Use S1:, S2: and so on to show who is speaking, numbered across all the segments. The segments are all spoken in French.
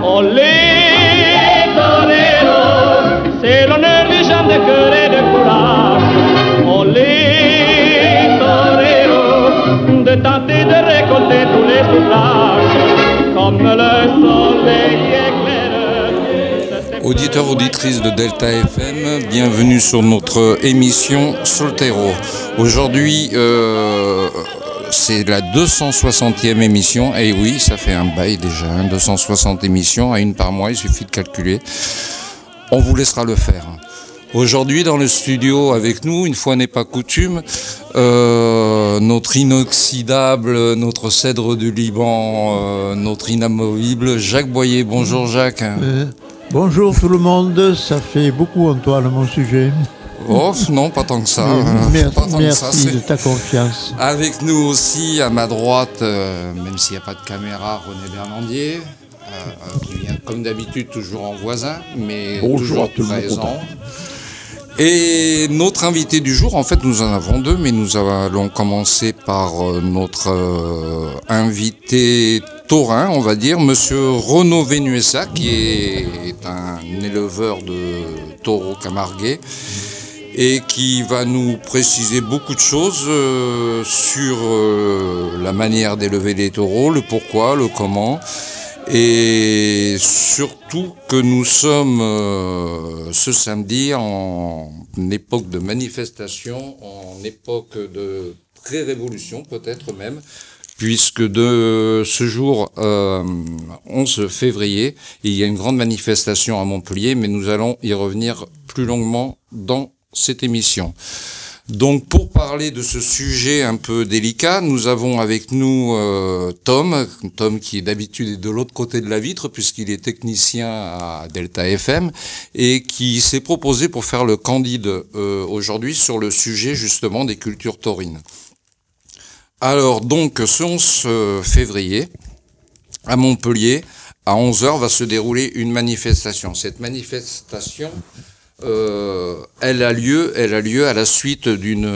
S1: Olé, torero, c'est l'honneur des gens de cœur et de courage. Olé, torero, de tenter de récolter tous les suffrages, comme le soleil éclaire.
S2: Auditeurs, auditrices de Delta FM, bienvenue sur notre émission Soltero. Aujourd'hui, euh, c'est la 260e émission. Et oui, ça fait un bail déjà, hein, 260 émissions à une par mois, il suffit de calculer. On vous laissera le faire. Aujourd'hui, dans le studio avec nous, une fois n'est pas coutume, euh, notre inoxydable, notre cèdre du Liban, euh, notre inamovible, Jacques Boyer. Bonjour Jacques.
S3: Euh, bonjour tout le monde, ça fait beaucoup Antoine mon sujet.
S2: Oh non, pas tant que ça. Hein.
S3: merci
S2: Pas tant que ça,
S3: merci
S2: c'est-
S3: de ta confiance.
S2: Avec nous aussi, à ma droite, euh, même s'il n'y a pas de caméra, René Bernandier, euh, euh, qui vient comme d'habitude toujours en voisin, mais
S3: Bonjour
S2: toujours
S3: à tout
S2: présent. Et notre invité du jour, en fait nous en avons deux, mais nous allons commencer par notre euh, invité taurin, on va dire, monsieur Renaud Venuessa, qui est un éleveur de taureaux camarguais et qui va nous préciser beaucoup de choses euh, sur euh, la manière d'élever les taureaux, le pourquoi, le comment, et surtout que nous sommes euh, ce samedi en époque de manifestation, en époque de pré-révolution peut-être même, puisque de ce jour euh, 11 février, il y a une grande manifestation à Montpellier, mais nous allons y revenir plus longuement dans cette émission. Donc pour parler de ce sujet un peu délicat, nous avons avec nous euh, Tom, Tom qui d'habitude est de l'autre côté de la vitre puisqu'il est technicien à Delta FM et qui s'est proposé pour faire le candide euh, aujourd'hui sur le sujet justement des cultures taurines. Alors donc ce 11 février, à Montpellier, à 11h va se dérouler une manifestation. Cette manifestation, euh, elle a lieu, elle a lieu à la suite d'une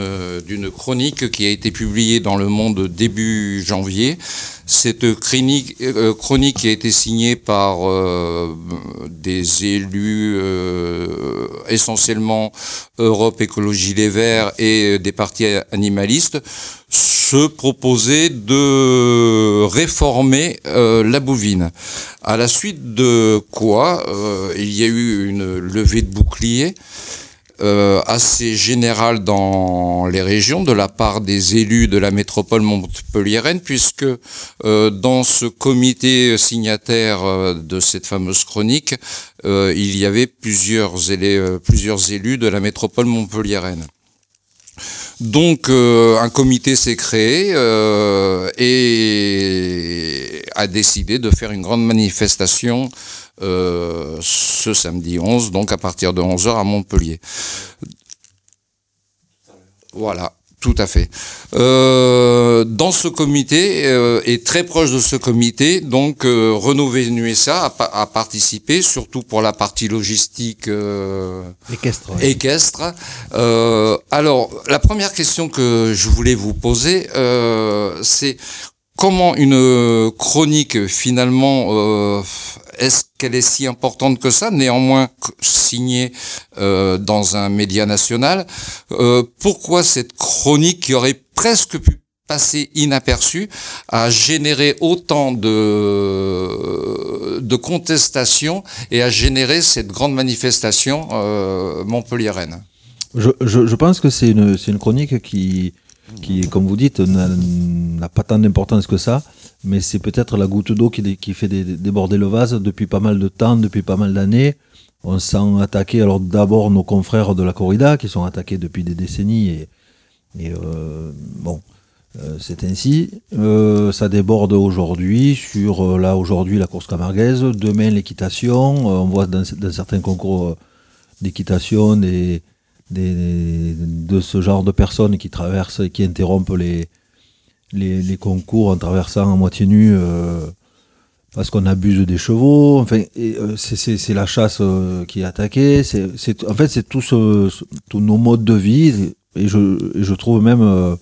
S2: d'une chronique qui a été publiée dans Le Monde début janvier. Cette chronique, euh, chronique qui a été signée par euh, des élus euh, essentiellement Europe Écologie Les Verts et des partis animalistes se proposait de réformer la bovine. À la suite de quoi, il y a eu une levée de bouclier euh, assez générale dans les régions de la part des élus de la métropole montpelliéraine, puisque euh, dans ce comité signataire euh, de cette fameuse chronique, il y avait plusieurs, élus de la métropole montpelliéraine. Donc un comité s'est créé et a décidé de faire une grande manifestation euh, ce samedi 11, donc à partir de 11h à Montpellier. Voilà. Tout à fait. Euh, dans ce comité, euh, et très proche de ce comité, donc euh, Renaud a, pa- a participé, surtout pour la partie logistique
S3: Équestre.
S2: équestre. Alors, la première question que je voulais vous poser, c'est comment une chronique, finalement, euh, est-ce qu'elle est si importante que ça, néanmoins signée euh, dans un média national euh, Pourquoi cette chronique qui aurait presque pu passer inaperçue a généré autant de, de contestations et a généré cette grande manifestation euh, montpelliéraine?
S4: Je, pense que c'est une chronique qui, qui, comme vous dites, n'a pas tant d'importance que ça, mais c'est peut-être la goutte d'eau qui, fait dé- déborder le vase depuis pas mal de temps, depuis pas mal d'années. On s'en attaqué alors d'abord nos confrères de la corrida qui sont attaqués depuis des décennies et, euh, bon, euh, c'est ainsi. Euh, ça déborde aujourd'hui sur euh, là aujourd'hui la course camarguaise, demain l'équitation. Euh, on voit dans, dans certains concours euh, d'équitation des, de ce genre de personnes qui traversent qui interrompent les, les, concours en traversant en moitié nu euh, parce qu'on abuse des chevaux. Enfin, euh, c'est- la chasse euh, qui est attaquée. C'est en fait, c'est tout ce, ce- tous nos modes de vie. Et je, je trouve même euh,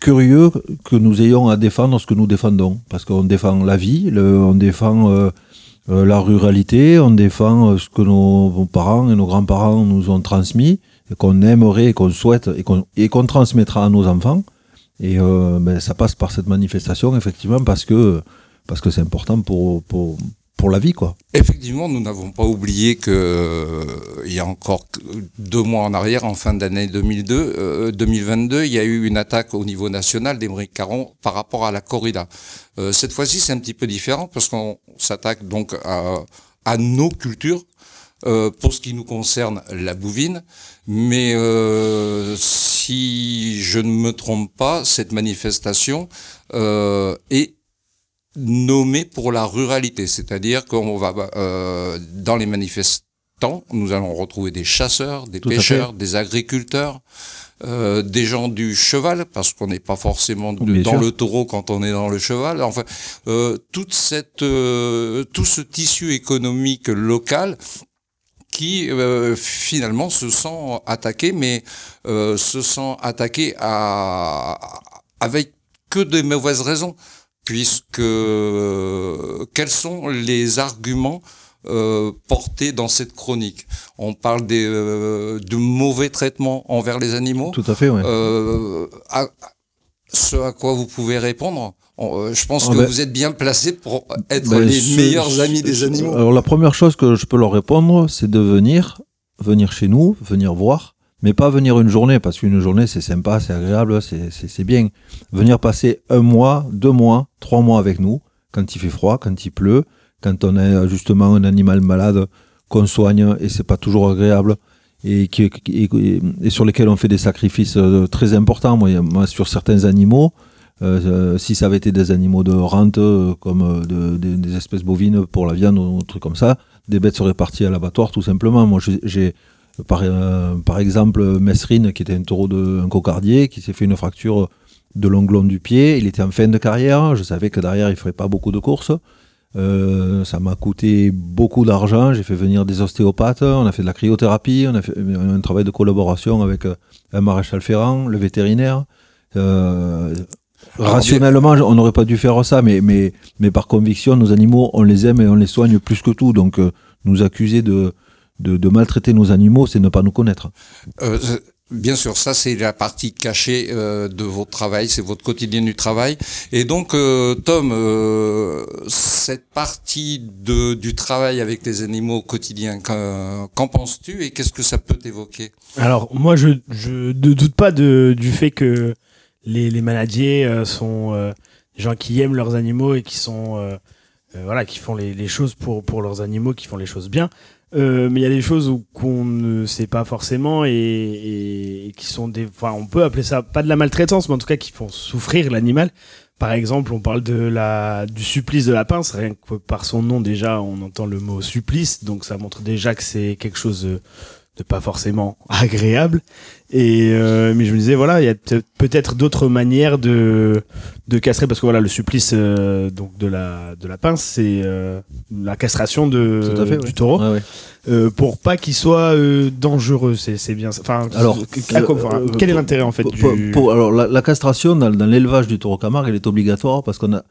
S4: curieux que nous ayons à défendre ce que nous défendons. Parce qu'on défend la vie, on défend euh, la ruralité, on défend euh, ce que nos, parents et nos grands-parents nous ont transmis, et qu'on aimerait, et qu'on souhaite, et qu'on et qu'on transmettra à nos enfants. Et euh, ben, ça passe par cette manifestation, effectivement, parce que parce que c'est important pour, pour, pour la vie, quoi.
S2: Effectivement, nous n'avons pas oublié que euh, il y a encore deux mois en arrière, en fin d'année 2002, euh, 2022, il y a eu une attaque au niveau national d'Émeric Caron par rapport à la corrida. Euh, cette fois-ci, c'est un petit peu différent parce qu'on s'attaque donc à, à nos cultures. euh, pour ce qui nous concerne, la bouvine, mais si je ne me trompe pas, cette manifestation est nommé pour la ruralité, c'est-à-dire qu'on va euh, dans les manifestants, nous allons retrouver des chasseurs, des
S4: Tout
S2: pêcheurs, des agriculteurs, euh, des gens du cheval, parce qu'on n'est pas forcément de- dans
S4: sûr.
S2: le taureau quand on est dans le cheval. Enfin, euh, toute cette, euh, tout ce tissu économique local qui euh, finalement se sent attaqué, mais euh, se sent attaqué à, avec que de mauvaises raisons, puisque euh, quels sont les arguments euh, portés dans cette chronique? On parle des, euh, de mauvais traitements envers les animaux.
S4: Tout à fait.
S2: Euh, à, ce à quoi vous pouvez répondre, on- je pense
S4: Ah
S2: que
S4: ben-
S2: vous êtes bien placé pour être
S4: Ben,
S2: les
S4: ce-
S2: meilleurs amis des animaux.
S4: Alors la première chose que je peux leur répondre, c'est de venir, venir chez nous, venir voir, mais pas venir une journée, parce qu'une journée c'est sympa, c'est agréable, c'est- bien. Venir passer un mois, deux mois, trois mois avec nous, quand il fait froid, quand il pleut, quand on a justement un animal malade qu'on soigne et c'est pas toujours agréable. Et, sur lesquels on fait des sacrifices euh, très importants. Moi, sur certains animaux, euh, euh, si ça avait été des animaux de rente, euh, comme euh, de- de- des espèces bovines pour la viande ou trucs comme ça, des bêtes seraient parties à l'abattoir tout simplement. Moi, j'ai par, euh, par exemple Mesrine, qui était un taureau de un cocardier, qui s'est fait une fracture de l'onglon du pied. Il était en fin de carrière. Je savais que derrière, il ferait pas beaucoup de courses. Euh, ça m'a coûté beaucoup d'argent. J'ai fait venir des ostéopathes. On a fait de la cryothérapie. On a fait un travail de collaboration avec euh, un maréchal ferrant, le vétérinaire. Euh, rationnellement, on n'aurait pas dû faire ça, mais, mais, mais par conviction, nos animaux, on les aime et on les soigne plus que tout. Donc, euh, nous accuser de, de, de maltraiter nos animaux, c'est ne pas nous connaître.
S2: Euh, bien sûr, ça c'est la partie cachée euh, de votre travail, c'est votre quotidien du travail. Et donc, euh, Tom, euh, cette partie de, du travail avec les animaux au quotidien, qu'en penses-tu et qu'est-ce que ça peut t'évoquer?
S5: Alors, moi, je, je ne doute pas de, du fait que les, les manadiers euh, sont euh, des gens qui aiment leurs animaux et qui sont. euh, voilà, qui font les, les choses pour, pour leurs animaux, qui font les choses bien. Euh, mais il y a des choses qu'on ne sait pas forcément et, et- qui sont des. Enfin, on peut appeler ça pas de la maltraitance, mais en tout cas qui font souffrir l'animal. Par exemple, on parle de la, du supplice de la pince. Rien que par son nom, déjà, on entend le mot supplice. Donc, ça montre déjà que c'est quelque chose de pas forcément agréable. Et euh, mais je me disais voilà, il y a peut- peut-être d'autres manières de de castrer parce que voilà le supplice euh, donc de la de la pince c'est euh, la castration de
S4: fait,
S5: du taureau
S4: Ouais, ouais.
S5: euh, pour pas qu'il soit euh, dangereux. C'est c'est bien. Enfin
S4: Alors,
S5: que- à quoi- enfin,
S4: euh,
S5: quel est l'intérêt en fait
S4: pour-
S5: du
S4: pour- alors, la, la castration dans, dans l'élevage du taureau Camargue, elle est obligatoire parce qu'on a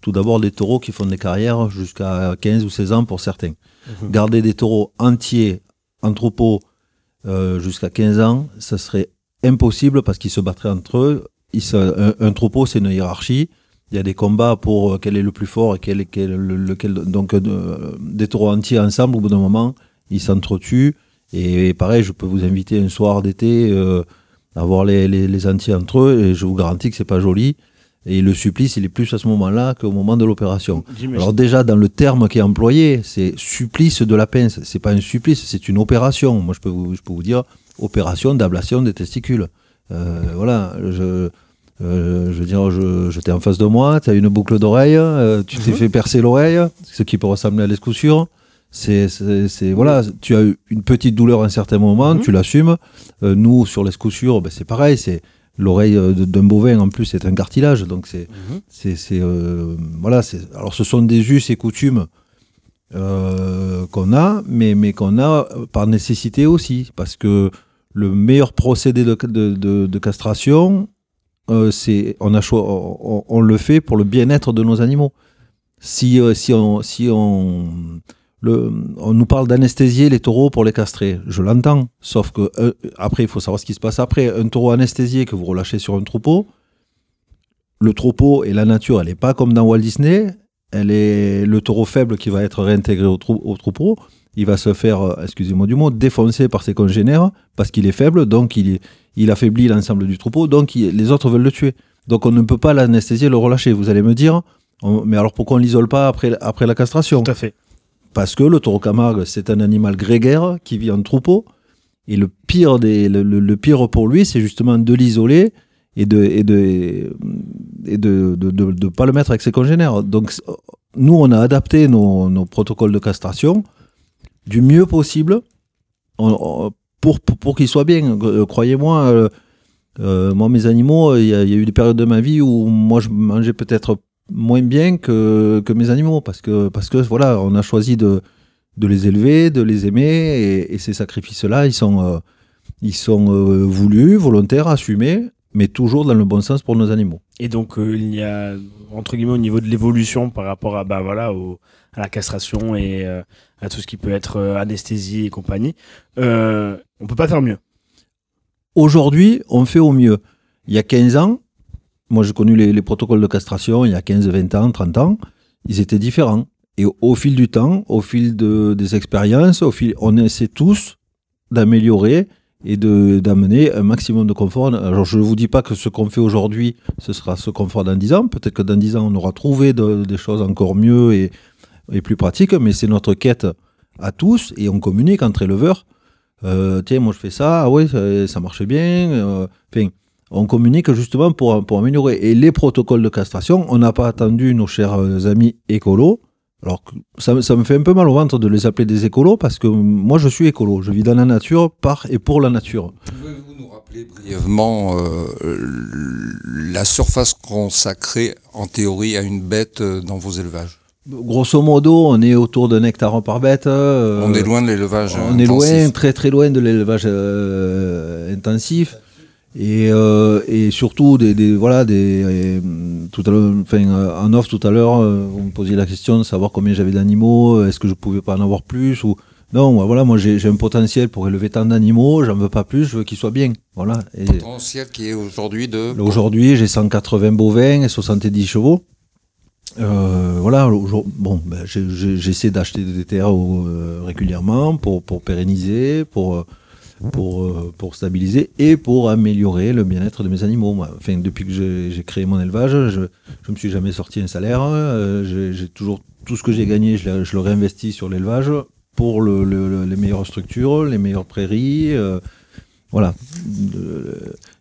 S4: tout d'abord des taureaux qui font des carrières jusqu'à 15 ou 16 ans pour certains.
S5: Mhm.
S4: Garder des taureaux entiers en troupeau euh, jusqu'à 15 ans, ça serait impossible parce qu'ils se battraient entre eux. Ils un, troupeau, c'est une hiérarchie. Il y a des combats pour euh, quel est le plus fort et quel est quel- le- lequel. Donc, euh, des taureaux entiers ensemble, au bout d'un moment, ils s'entretuent. Et, pareil, je peux vous inviter un soir d'été à voir les, les, les entiers entre eux, et je vous garantis que c'est pas joli. Et le supplice, il est plus à ce moment-là qu'au moment de l'opération. Alors déjà, dans le terme qui est employé, c'est supplice de la pince. C'est pas un supplice, c'est une opération. Moi, je peux vous, je peux vous dire opération d'ablation des testicules. Euh, voilà, je, euh, je veux dire, je, j'étais en face de moi, tu as une boucle d'oreille, euh, tu t'es
S5: Mhm.
S4: fait percer l'oreille, ce qui peut ressembler à l'escoussure. C'est, voilà, tu as eu une petite douleur à un certain moment,
S5: Mhm.
S4: tu l'assumes. Nous, sur l'escoussure, ben, c'est pareil, c'est l'oreille euh, d'un bovin en plus, c'est un cartilage, donc c'est,
S5: Mhm.
S4: c'est, c'est, euh, voilà, c'est, alors ce sont des us et coutumes euh, qu'on a, mais, mais qu'on a par nécessité aussi, parce que le meilleur procédé de, de, de- de castration, euh, c'est on, a cho- on, on le fait pour le bien-être de nos animaux. Si, si, on, si on, on nous parle d'anesthésier les taureaux pour les castrer, je l'entends. Sauf que euh, après, il faut savoir ce qui se passe après. Un taureau anesthésié que vous relâchez sur un troupeau, le troupeau et la nature, elle n'est pas comme dans Walt Disney. Elle est le taureau faible qui va être réintégré au, trou- au troupeau. Il va se faire, euh, excusez-moi du mot, défoncer par ses congénères parce qu'il est faible, donc il, affaiblit l'ensemble du troupeau, donc les autres veulent le tuer. Donc on ne peut pas l'anesthésier le relâcher. Vous allez me dire, mais alors pourquoi on l'isole pas après, après la castration?
S5: Tout à fait.
S4: Parce que le taureau Camargue, c'est un animal grégaire qui vit en troupeau. Et le pire, des, le, pire pour lui, c'est justement de l'isoler et de et de et de, de, pas le mettre avec ses congénères. Donc nous, on a adapté nos, nos protocoles de castration du mieux possible pour, pour, pour qu'ils soient bien. Euh, Croyez-moi, euh, euh, moi, mes animaux, il y, y a eu des périodes de ma vie où moi, je mangeais peut-être moins bien que, que mes animaux parce que, parce que voilà, on a choisi de, de les élever, de les aimer et, et ces sacrifices-là, ils sont, euh, ils sont euh, voulus, volontaires, assumés, mais toujours dans le bon sens pour nos animaux.
S5: Et donc, euh, il y a, entre guillemets, au niveau de l'évolution par rapport à, bah, voilà, au- à la castration et à tout ce qui peut être anesthésie et compagnie, on peut pas faire mieux.
S4: Aujourd'hui, on fait au mieux. Il y a 15 ans, moi j'ai connu les, les protocoles de castration il y a 15, 20 ans, 30 ans, ils étaient différents. Et au, fil du temps, au fil de- des expériences, au fil, on essaie tous d'améliorer et d'amener un maximum de confort. Alors je ne vous dis pas que ce qu'on fait aujourd'hui, ce sera ce qu'on fera dans 10 ans. Peut-être que dans 10 ans, on aura trouvé de- des choses encore mieux et, et plus pratiques, mais c'est notre quête à tous et on communique entre éleveurs. Euh, tiens, moi je fais ça, ah ouais, ça, marchait bien. euh, on communique justement pour, pour améliorer. Et les protocoles de castration, on n'a pas attendu nos chers euh, amis écolos. Alors, ça, ça me fait un peu mal au ventre de les appeler des écolos parce que moi je suis écolo. Je vis dans la nature par et pour la nature.
S2: Pouvez-vous nous rappeler brièvement euh, la surface consacrée en théorie à une bête euh, dans vos élevages?
S4: Grosso modo, on est autour d'un hectare par bête. euh,
S2: On est loin de l'élevage.
S4: On est loin, très très loin de l'élevage euh, intensif. Et, euh, et surtout, des, des- voilà, des, euh, tout à l'heure, enfin, euh, en off tout à l'heure, euh, vous me posiez la question de savoir combien j'avais d'animaux, est-ce que je pouvais pas en avoir plus ou non, moi, voilà, moi j'ai un potentiel pour élever tant d'animaux, j'en veux pas plus, je veux qu'ils soient bien, voilà. Et
S2: Potentiel qui est aujourd'hui de.
S4: aujourd'hui, j'ai 180 bovins et 70 chevaux. Euh, voilà, bon, ben, j'essaie d'acheter des terres euh, régulièrement pour, pour pérenniser, pour, euh, pour, euh, pour stabiliser et pour améliorer le bien-être de mes animaux. Enfin, depuis que j'ai créé mon élevage, je ne me suis jamais sorti un salaire. euh, j'ai- toujours tout ce que j'ai gagné, je, le- réinvestis sur l'élevage pour le- le- le- les meilleures structures, les meilleures prairies. euh, voilà.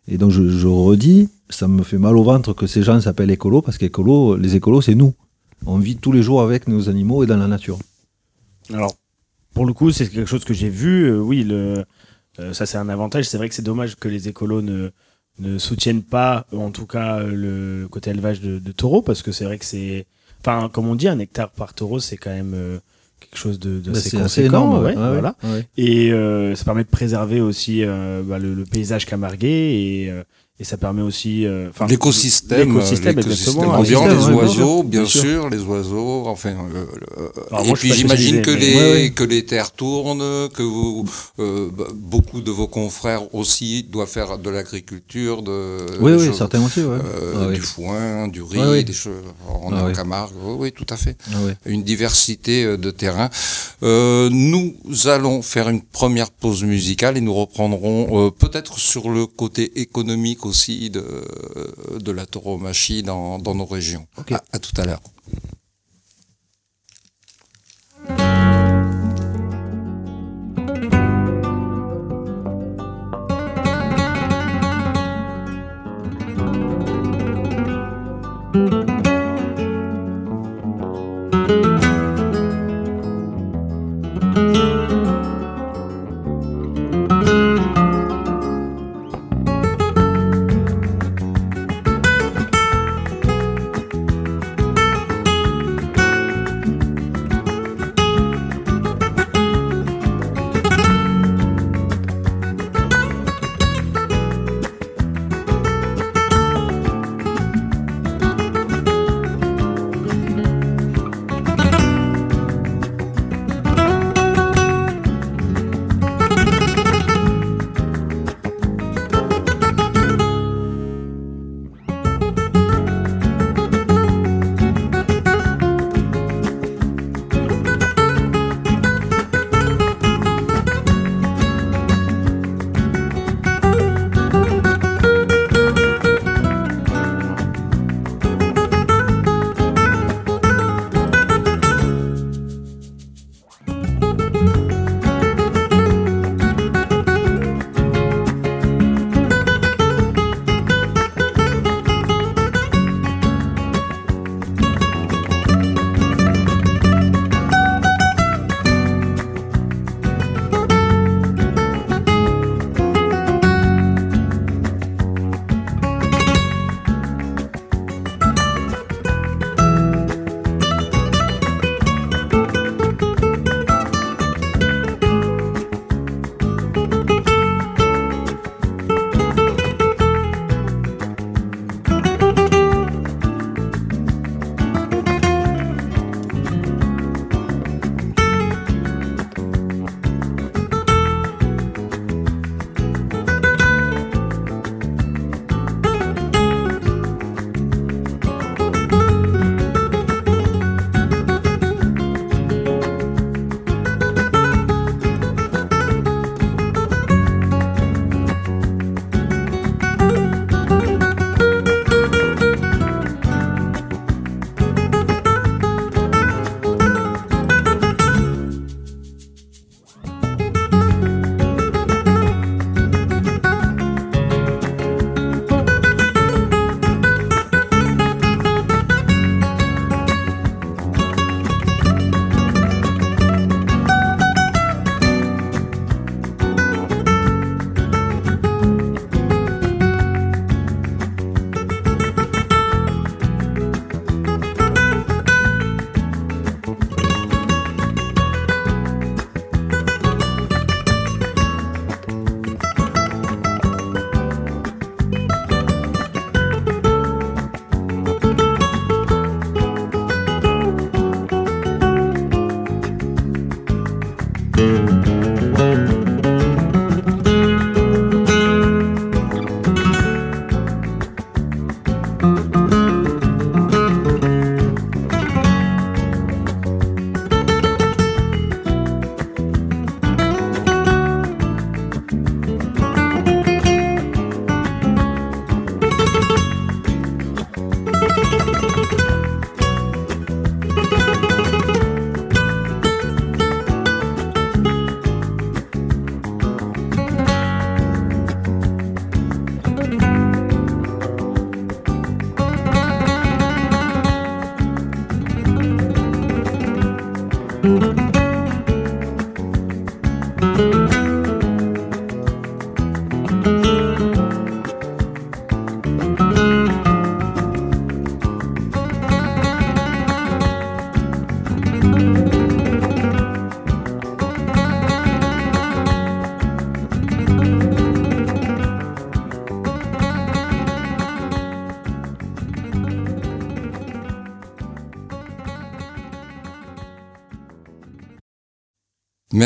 S4: Et donc je, redis, ça me fait mal au ventre que ces gens s'appellent écolos parce qu'écolo, les écolos, c'est nous. On vit tous les jours avec nos animaux et dans la nature.
S5: Alors, pour le coup, c'est quelque chose que j'ai vu. oui, le, ça c'est un avantage. C'est vrai que c'est dommage que les écolos ne, ne soutiennent pas, en tout cas, euh, le côté élevage de, de taureaux, parce que c'est vrai que c'est, enfin, comme on dit, un hectare par taureau, c'est quand même euh, quelque chose de, de
S4: Bah,
S5: assez conséquent.
S4: ouais,
S5: ouais,
S4: ouais,
S5: voilà.
S4: ouais.
S5: Et euh, ça permet de préserver aussi euh, bah, le, le paysage camarguais et, euh, et ça permet aussi, euh, enfin,
S2: L'écosystème,
S5: l'écosystème,
S2: l'écosystème ambiant, les oiseaux, bien
S4: bien sûr.
S2: sûr, les oiseaux, enfin. euh, euh,
S5: Alors,
S2: et
S5: moi,
S2: puis j'imagine que les
S5: mais-
S4: Ouais, ouais.
S2: que les terres tournent, que vous, euh, bah, beaucoup de vos confrères aussi doivent faire de l'agriculture, de
S4: Oui, oui,
S2: choses,
S4: certains aussi, ouais.
S2: euh,
S4: Ah, oui.
S2: du foin, du riz, des choses. On
S4: Ah,
S2: est en
S4: oui.
S2: Camargue, oui, oui, tout à fait.
S4: Ah.
S2: Une diversité euh, de terrains. Euh, nous allons faire une première pause musicale et nous reprendrons euh, peut-être sur le côté économique aussi de, de la tauromachie dans, dans nos régions.
S4: Ok.
S2: À, à tout à l'heure.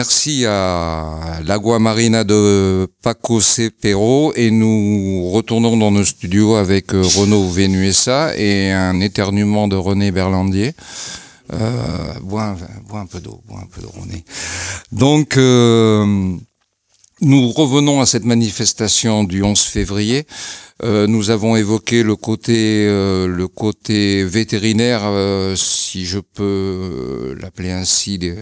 S2: Merci à l'Agua Marina de Paco Cepero et nous retournons dans nos studios avec euh, Renaud Venuesa et un éternuement de René Berlandier. Euh, bois, un, peu d'eau, bois un peu d'eau, René. Donc, euh, nous revenons à cette manifestation du 11 février. Nous avons évoqué le côté, le côté vétérinaire, si je peux l'appeler ainsi, de,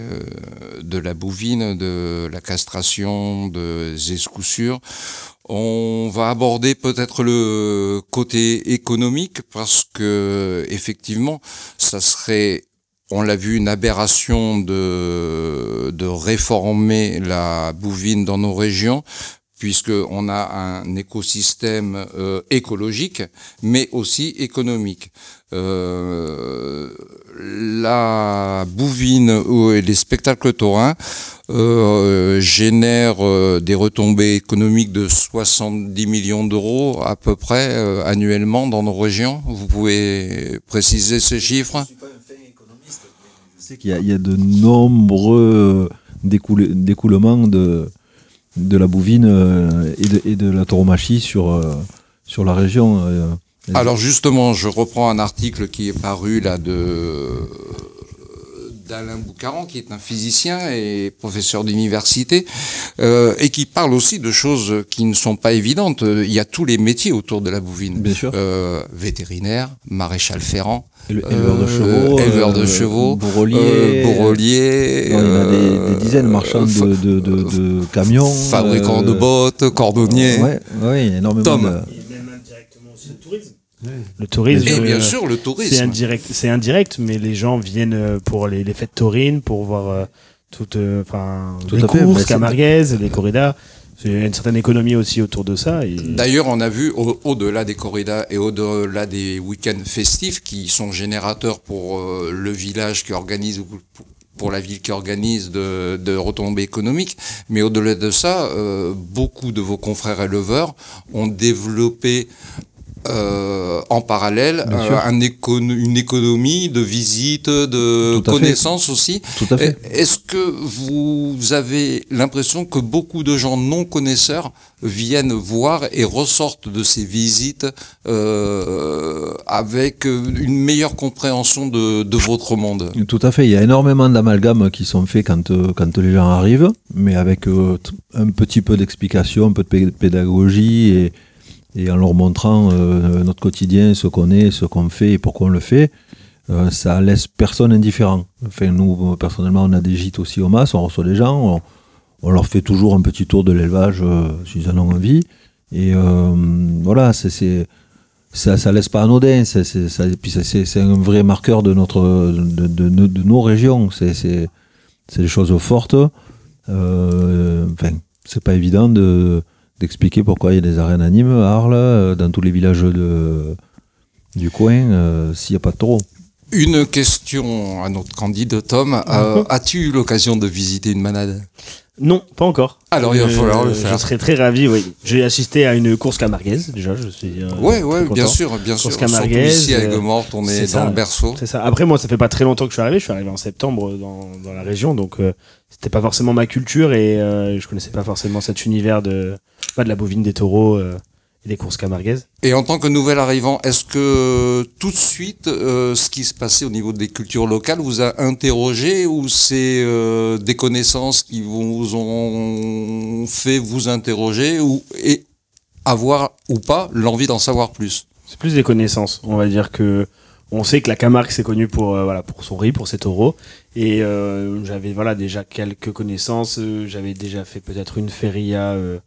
S2: de la bouvine, de la castration, des escoussures. On va aborder peut-être le côté économique parce que effectivement, ça serait on l'a vu, une aberration de, de réformer la bouvine dans nos régions, puisqu'on a un écosystème euh, écologique, mais aussi économique. Euh, la bouvine et les spectacles taurins euh, génèrent euh, des retombées économiques de 70 millions d'euros à peu près euh, annuellement dans nos régions. Vous pouvez préciser ces chiffres?
S4: Je qu'il y, a- il y a de nombreux découle- découlements de, de la bouvine et de, et de la tauromachie sur, sur la région.
S2: Alors justement, je reprends un article qui est paru là de d'Alain Boucaran, qui est un physicien et professeur d'université, euh, et qui parle aussi de choses qui ne sont pas évidentes. Il y a tous les métiers autour de la bouvine.
S4: Bien sûr.
S2: Euh, vétérinaire, maréchal ferrant,
S4: Éle- éleveur de
S2: euh,
S4: chevaux,
S2: éleveur de chevaux,
S4: bourrelier,
S2: bourrelier,
S4: Non, il y en a des, des dizaines marchands de, de, de, de camions.
S2: fabricants de bottes, cordonniers.
S4: Ouais, ouais, il y a énormément
S2: Tom.
S4: de.
S5: Et même indirectement aussi le Le tourisme.
S2: Et bien
S5: euh,
S2: sûr, le
S5: C'est
S2: tourisme.
S5: indirect, c'est indirect, mais les gens viennent euh, pour les, les fêtes taurines, pour voir euh, toutes, enfin,
S4: Tout
S5: les
S4: à fait,
S5: courses,
S4: c'est-
S5: camarguaises, les corridas. Il y a une certaine économie aussi autour de ça. Et...
S2: D'ailleurs, on a vu au- au-delà des corridas et au-delà des week-ends festifs qui sont générateurs pour euh, le village qui organise ou pour- pour la ville qui organise de, de retombées économiques. Mais au-delà de ça, euh, beaucoup de vos confrères éleveurs ont développé euh, en parallèle euh,
S4: sûr.
S2: un éco- une économie de visites, de
S4: à fait.
S2: connaissances aussi.
S4: Tout à fait.
S2: Est-ce que vous avez l'impression que beaucoup de gens non connaisseurs viennent voir et ressortent de ces visites euh, avec une meilleure compréhension de, de votre monde?
S4: Tout à fait. Il y a énormément d'amalgames qui sont faits quand, euh, quand les gens arrivent, mais avec euh, un petit peu d'explication, un peu de pé- pédagogie et, et en leur montrant euh, notre quotidien, ce qu'on est, ce qu'on fait et pourquoi on le fait. euh, ça laisse personne indifférent. Enfin, nous, euh, personnellement, on a des gîtes aussi au MAS, on reçoit des gens, on, leur fait toujours un petit tour de l'élevage euh, s'ils en ont envie. Et euh, voilà, ça, ça laisse pas anodin. C'est, c'est, un vrai marqueur de notre, de, nos régions. C'est, des choses fortes. Euh, enfin, c'est pas évident de, d'expliquer pourquoi il y a des arènes animes à Arles, euh, dans tous les villages de, du coin, euh, s'il n'y a pas de taureaux.
S2: Une question à notre candidat Tom. Euh, As-tu eu l'occasion de visiter une manade?
S5: Non, pas encore.
S2: Alors, il va falloir le
S5: Je
S2: faire.
S5: serais très ravi, oui. J'ai assisté à une course camarguaise, déjà, je suis. euh,
S2: Ouais, ouais, bien sûr, bien sûr.
S5: Course
S2: Surtout
S5: camarguaise,
S2: ici à
S5: euh,
S2: Aigues-Mortes, on est, dans
S5: ça.
S2: le berceau.
S5: C'est ça. Après, moi, ça fait pas très longtemps que je suis arrivé. Je suis arrivé en septembre dans, dans la région, donc euh, c'était pas forcément ma culture et euh, je connaissais pas forcément cet univers de, pas de la bovine, des taureaux euh, et des courses camarguaises.
S2: Et en tant que nouvel arrivant, est-ce que tout de suite, euh, ce qui se passait au niveau des cultures locales vous a interrogé ou c'est euh, des connaissances qui vous ont fait vous interroger ou et avoir ou pas l'envie d'en savoir plus?
S5: C'est plus des connaissances. On va dire que on sait que la Camargue c'est connu pour euh, voilà pour son riz, pour ses taureaux. Et euh, j'avais voilà déjà quelques connaissances. euh, j'avais déjà fait peut-être une feria euh,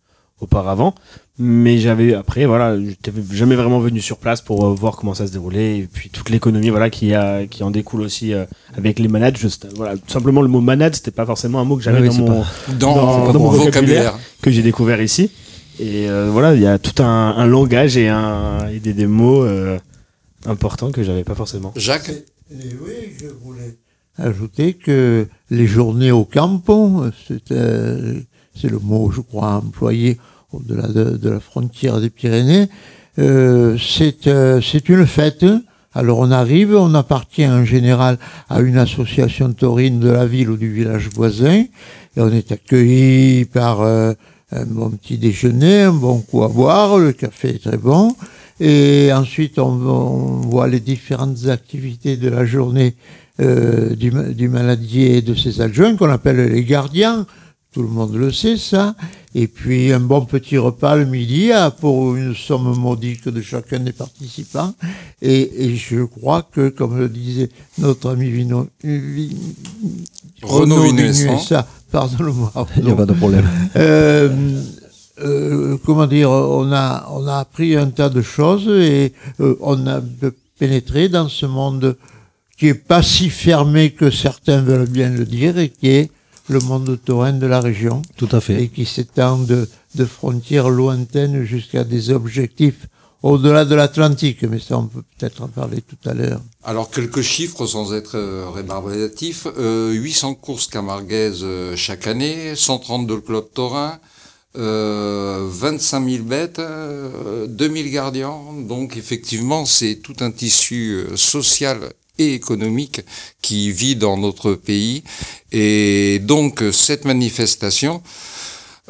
S5: auparavant, mais j'avais après voilà, j'étais jamais vraiment venu sur place pour voir comment ça se déroulait et puis toute l'économie voilà qui a qui en découle aussi euh, avec les manades. Juste, voilà, tout simplement le mot manade c'était pas forcément un mot que j'avais
S4: Oui,
S5: dans mon
S2: dans,
S5: Dans- dans mon
S2: vocabulaire.
S5: vocabulaire. que j'ai découvert ici. Et euh, voilà, il y a tout un, un langage et, un, et des, des mots importants que j'avais pas forcément.
S2: Jacques,
S3: Et oui, je voulais ajouter que les journées au campo, c'est euh, c'est le mot, je crois, employé au-delà de, de la frontière des Pyrénées, euh, c'est euh, c'est une fête Alors on arrive, on appartient en général à une association taurine de la ville ou du village voisin, et on est accueilli par euh, un bon petit déjeuner, un bon coup à boire, le café est très bon, et ensuite on, on voit les différentes activités de la journée euh, du, du maladier et de ses adjoints, qu'on appelle les gardiens, tout le monde le sait ça, et puis un bon petit repas le midi pour une somme modique de chacun des participants. Et, et je crois que, comme le disait notre ami Vino, Vi-
S2: Renaud Vinuessa.
S3: Vinuessa, pardonne-moi.
S4: Il n'y a pas de problème.
S3: Euh, euh, comment dire, on a, on a appris un tas de choses et euh, on a pénétré dans ce monde qui est pas si fermé que certains veulent bien le dire et qui est le monde taurin de la région
S4: Tout à fait.
S3: et qui s'étend de, de frontières lointaines jusqu'à des objectifs au-delà de l'Atlantique. Mais ça, on peut peut-être en parler tout à l'heure.
S2: Alors quelques chiffres sans être euh, rébarbatif. Euh, 800 courses camarguaises euh, chaque année, 132 clubs taurins, euh, 25 000 bêtes, euh, 2000 gardiens. Donc effectivement, c'est tout un tissu euh, social et économique qui vit dans notre pays. Et donc cette manifestation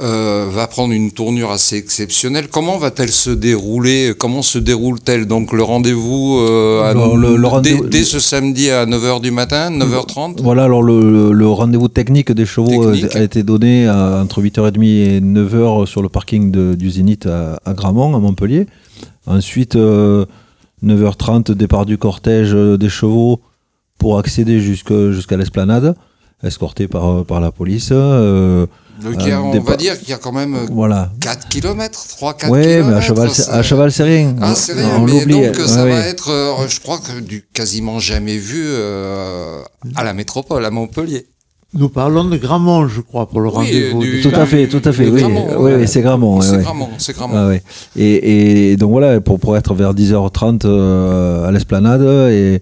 S2: euh, va prendre une tournure assez exceptionnelle. Comment va-t-elle se dérouler? Comment se déroule-t-elle Donc le rendez-vous euh,
S4: le- le
S2: dès, ce samedi à 9h du matin, 9h30
S4: Voilà, alors le, rendez-vous technique des chevaux euh,
S2: Technique.
S4: a été donné à- entre 8h30 et 9h sur le parking de- du Zénith à, à Gramont, à Montpellier. Ensuite, euh, 9h30, départ du cortège des chevaux pour accéder jusqu'à l'esplanade, escorté par, par la police. Euh,
S2: Le
S4: Euh,
S2: on
S4: départ-
S2: va dire qu'il y a quand même euh,
S4: voilà.
S2: 4 km, 3-4
S4: Ouais,
S2: km.
S4: mais à cheval, c'est- à cheval, c'est rien.
S2: Ah, c'est rien,
S4: On
S2: mais
S4: l'oublie.
S2: donc ça
S4: Ouais,
S2: va être, euh, je crois que du quasiment jamais vu euh, à la métropole, à Montpellier.
S3: Nous parlons de Gramont, je crois, pour le
S2: Oui,
S3: rendez-vous.
S2: du-
S4: Tout à fait, tout à fait, oui.
S2: Gramont,
S4: Oui,
S2: ouais.
S4: oui, c'est Gramont. ouais,
S2: c'est
S4: ouais.
S2: Gramont, c'est Gramont.
S4: Ah ouais. et, et donc voilà, pour, pour être vers 10h30 euh, à l'esplanade et,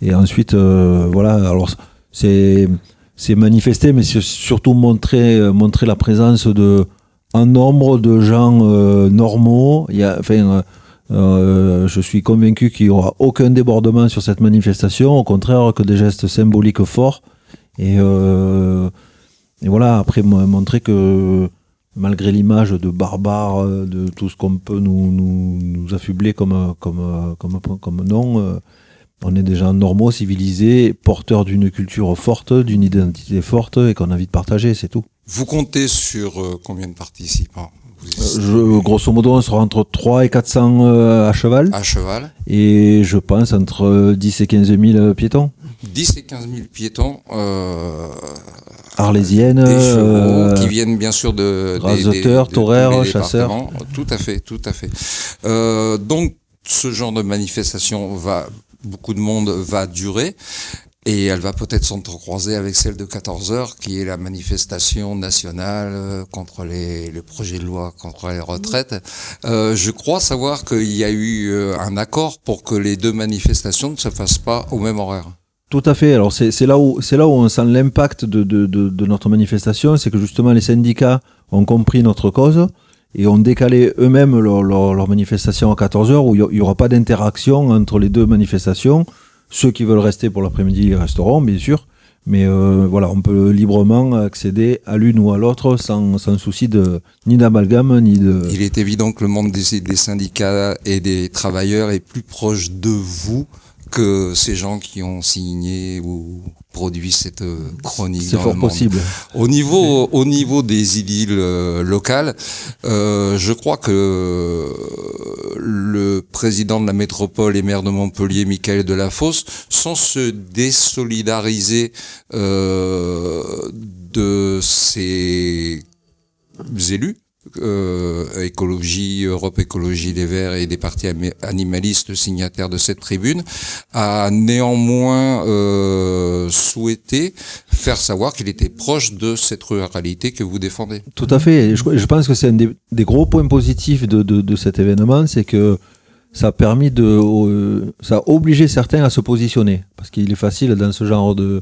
S4: et ensuite, euh, voilà, alors c'est, c'est manifester, mais c'est surtout montrer, euh, montrer la présence de, un nombre de gens euh, normaux. Il y a, enfin, euh, je suis convaincu qu'il n'y aura aucun débordement sur cette manifestation, au contraire que des gestes symboliques forts. Et, et voilà, après mo- montrer que malgré l'image de barbare, de tout ce qu'on peut nous, nous, nous affubler comme, comme, comme, comme nom, on est des gens normaux, civilisés, porteurs d'une culture forte, d'une identité forte et qu'on a envie de partager, c'est tout.
S2: Vous comptez sur euh, combien de participants?
S4: Euh, Je, grosso modo, on sera entre 3 et 400 euh, à cheval
S2: À cheval
S4: et je pense entre 10 et 15 000 piétons.
S2: 10 et 15 000 piétons. Euh,
S4: Arlésiennes,
S2: des chevaux
S4: euh,
S2: qui viennent bien sûr de
S4: raseteurs,
S2: les
S4: chasseurs.
S2: Tout à fait, tout à fait. Euh, donc ce genre de manifestation va beaucoup de monde va durer. Et elle va peut-être s'entrecroiser avec celle de 14 heures, qui est la manifestation nationale euh, contre les, les projets de loi contre les retraites. Euh, je crois savoir qu'il y a eu euh, un accord pour que les deux manifestations ne se fassent pas au même horaire.
S4: Tout à fait. Alors c'est c'est là où c'est là où on sent l'impact de, de, de, de notre manifestation, c'est que justement les syndicats ont compris notre cause et ont décalé eux-mêmes leur, manifestation à 14 heures où il n'y aura pas d'interaction entre les deux manifestations. Ceux qui veulent rester pour l'après-midi resteront, bien sûr. Mais euh, voilà, on peut librement accéder à l'une ou à l'autre sans, sans souci de ni d'amalgame ni de.
S2: Il est évident que le monde des syndicats et des travailleurs est plus proche de vous que ces gens qui ont signé ou produit cette euh, chronique.
S4: C'est fort possible.
S2: Au niveau, au niveau des idylles euh, locales, euh, je crois que le président de la métropole et maire de Montpellier, Michael Delafosse, sans se désolidariser euh, de ses élus, euh, écologie, Europe Écologie Les Verts et des partis animalistes signataires de cette tribune, a néanmoins euh, souhaité faire savoir qu'il était proche de cette ruralité que vous défendez.
S4: Tout à fait. Je, pense que c'est un des, gros points positifs de, de, de cet événement, c'est que ça a permis de, ça a obligé certains à se positionner, parce qu'il est facile dans ce genre de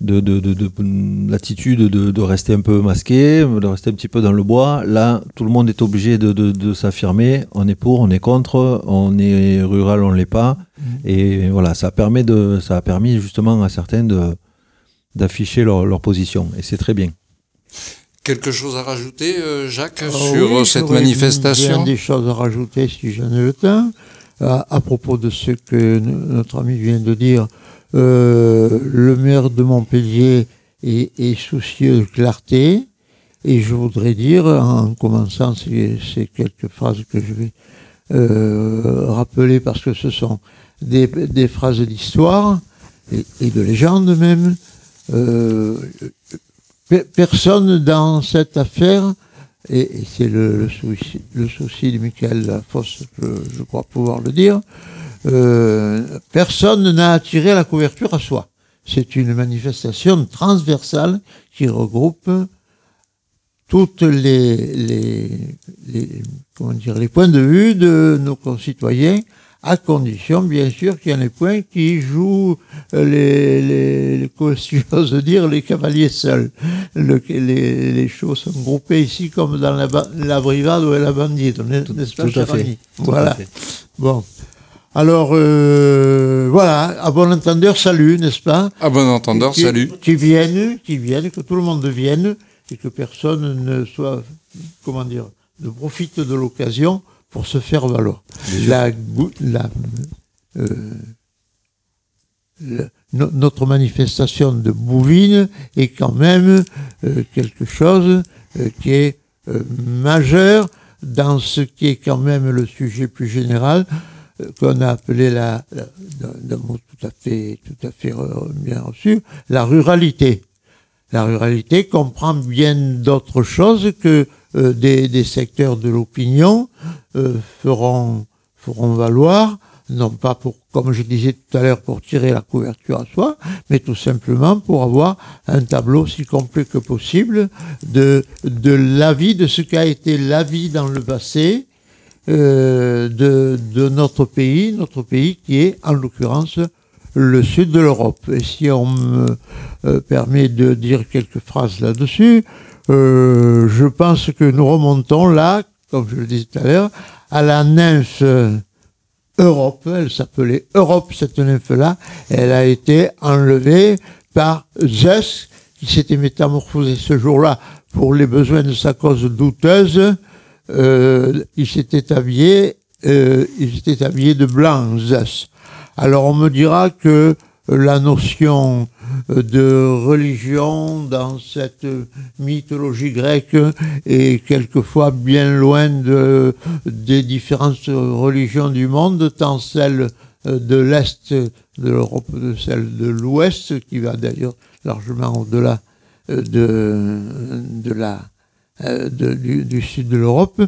S4: de, de, de, de- l'attitude de, de rester un peu masqué, de rester un petit peu dans le bois. Là, tout le monde est obligé de, de, de s'affirmer. On est pour, on est contre, on est rural, on l'est pas. Et voilà, ça permet de, ça a permis justement à certains de d'afficher leur, leur position. Et c'est très bien.
S2: Quelque chose à rajouter, euh, Jacques,
S3: Ah
S2: sur
S3: oui,
S2: cette manifestation?
S3: bien des choses à rajouter si j'en ai le temps. À, à propos de ce que notre ami vient de dire, euh, le maire de Montpellier est, soucieux de clarté. Et je voudrais dire, en commençant ces, quelques phrases que je vais euh, rappeler, parce que ce sont des, phrases d'histoire et, de légende même, euh, pe- personne dans cette affaire et, c'est le, souci, de Michael Lafosse, je crois pouvoir le dire, euh, personne n'a attiré la couverture à soi. C'est une manifestation transversale qui regroupe toutes les, les, les, comment dire, les points de vue de nos concitoyens, à condition, bien sûr, qu'il y en ait point qui jouent les, les, les si j'ose dire, les cavaliers seuls. Le- les, les choses sont groupées ici comme dans la, la brigade ou la bandite, n'est- n'est-ce pas,
S4: tout à fait. à
S3: Voilà.
S4: fait.
S3: Bon. Alors, euh, voilà, à bon entendeur, salut, n'est-ce pas?
S2: À bon entendeur,
S3: qui,
S2: salut.
S3: Qui viennent, qui viennent, que tout le monde vienne et que personne ne soit, comment dire, ne profite de l'occasion pour se faire valoir. La, la, euh, no- notre manifestation de Bouvines est quand même euh, quelque chose qui est majeur dans ce qui est quand même le sujet plus général qu'on a appelé la, la- d'un mot tout à fait tout à fait euh, bien reçu la ruralité. La ruralité comprend bien d'autres choses que euh, des, secteurs de l'opinion euh, feront feront valoir non pas pour, comme je disais tout à l'heure, pour tirer la couverture à soi, mais tout simplement pour avoir un tableau aussi complet que possible de, de l'avis, de ce qu'a été l'avis dans le passé euh, de, de notre pays, notre pays qui est en l'occurrence le sud de l'Europe. Et si on me euh, permet de dire quelques phrases là-dessus, euh, je pense que nous remontons là, comme je le disais tout à l'heure, à la nymphe euh, Europe. Elle s'appelait Europe, cette nymphe-là. Elle a été enlevée par Zeus, qui s'était métamorphosé ce jour-là pour les besoins de sa cause douteuse. Euh, il s'était habillé, euh, il s'était habillé de blanc. Alors on me dira que la notion de religion dans cette mythologie grecque est quelquefois bien loin de, des différentes religions du monde, tant celle de l'Est de l'Europe que celle de l'Ouest, qui va d'ailleurs largement au-delà euh, de, de la, euh, du, du sud de l'Europe.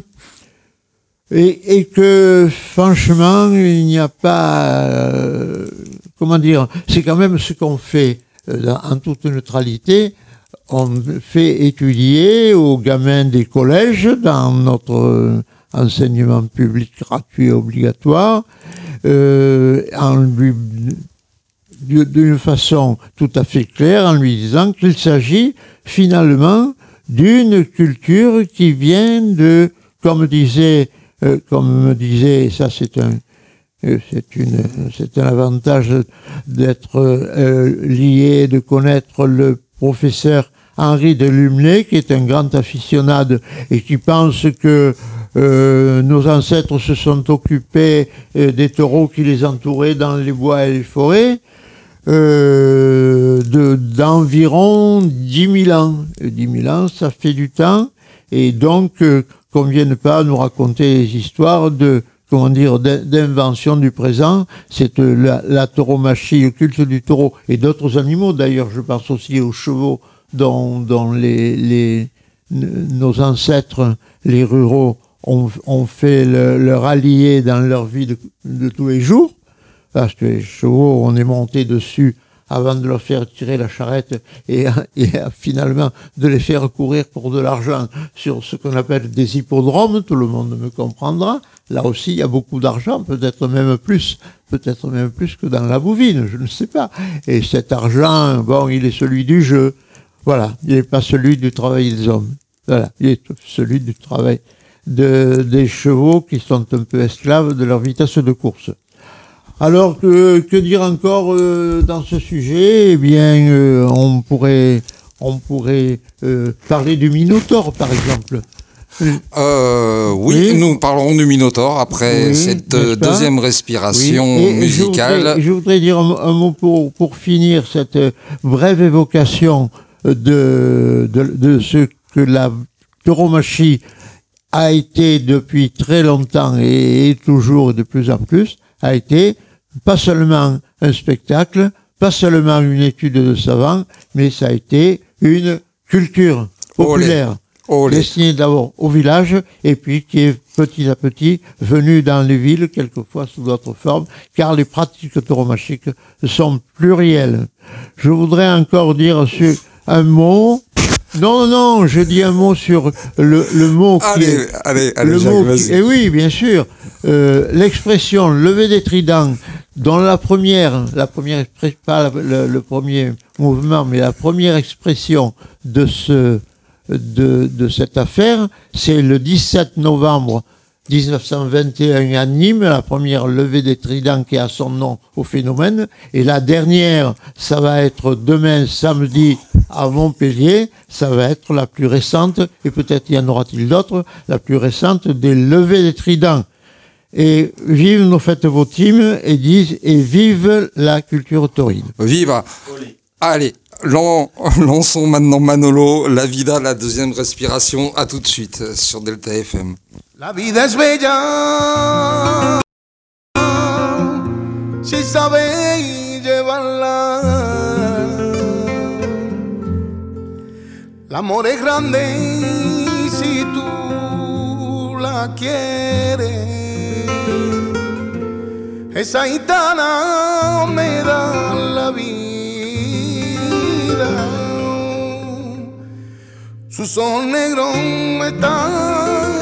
S3: Et, et que franchement, il n'y a pas, euh, comment dire, c'est quand même ce qu'on fait euh, dans- en toute neutralité. On fait étudier aux gamins des collèges dans notre euh, enseignement public gratuit obligatoire, euh, en lui du- d'une façon tout à fait claire en lui disant qu'il s'agit finalement d'une culture qui vient de, comme disait, euh, comme me disait, ça c'est un, euh, c'est une, c'est un avantage d'être euh, lié, de connaître le professeur Henri de Lumley, qui est un grand aficionade et qui pense que euh, nos ancêtres se sont occupés des taureaux qui les entouraient dans les bois et les forêts euh, de- d'environ 10 000 ans. Et 10 000 ans, ça fait du temps. Et donc, euh, qu'on vienne pas nous raconter des histoires de comment dire d'in- d'invention du présent. C'est euh, la, tauromachie, le culte du taureau et d'autres animaux. D'ailleurs, je pense aussi aux chevaux dont, dont les, les, nos ancêtres, les ruraux, ont, ont fait le- leur allié dans leur vie de, de tous les jours parce que les chevaux, on est monté dessus avant de leur faire tirer la charrette et, finalement de les faire courir pour de l'argent sur ce qu'on appelle des hippodromes, tout le monde me comprendra. Là aussi, il y a beaucoup d'argent, peut-être même plus peut-être même plus que dans la bovine, je ne sais pas. Et cet argent, bon, il est celui du jeu. Voilà, il n'est pas celui du travail des hommes. Voilà, il est celui du travail de, des chevaux qui sont un peu esclaves de leur vitesse de course. Alors que, que dire encore euh, dans ce sujet? Eh bien, euh, on pourrait, on pourrait euh, parler du Minotaure, par exemple.
S2: Euh, oui,
S3: Oui.
S2: nous parlerons du Minotaure après
S3: Oui,
S2: cette deuxième respiration
S3: Oui, et Je
S2: musicale.
S3: voudrais, je voudrais dire un, un mot pour, pour finir cette brève évocation de, de, de ce que la tauromachie a été depuis très longtemps et toujours de plus en plus, a été pas seulement un spectacle, pas seulement une étude de savant, mais ça a été une culture populaire destinée d'abord au village et puis qui est petit à petit venue dans les villes, quelquefois sous d'autres formes, car les pratiques tauromachiques sont plurielles. Je voudrais encore dire sur un mot. Non, non, je dis un mot sur le, le mot qui
S2: Allez,
S3: est
S2: allez, allez,
S3: le
S2: Jacques,
S3: mot
S2: vas-y.
S3: qui- eh oui, bien sûr. Euh, L'expression lever des tridents, dans la première, la première pas la- le, le premier mouvement, mais la première expression de ce de, de cette affaire, c'est le 17 novembre 1921 à Nîmes, la première levée des tridents qui a son nom au phénomène, et la dernière, ça va être demain samedi à Montpellier, ça va être la plus récente, et peut-être y en aura-t-il d'autres, la plus récente des levées des tridents. Et vive nos fêtes vos teams, et disent, et vive la culture taurine.
S2: Viva Allez, lan- lançons maintenant Manolo, la vida, la deuxième respiration. À tout de suite sur Delta FM.
S6: La vida es bella si sabéis llevarla. El amor es grande si tú la quieres. Esa gitana me da la vida. Sus ojos negros me están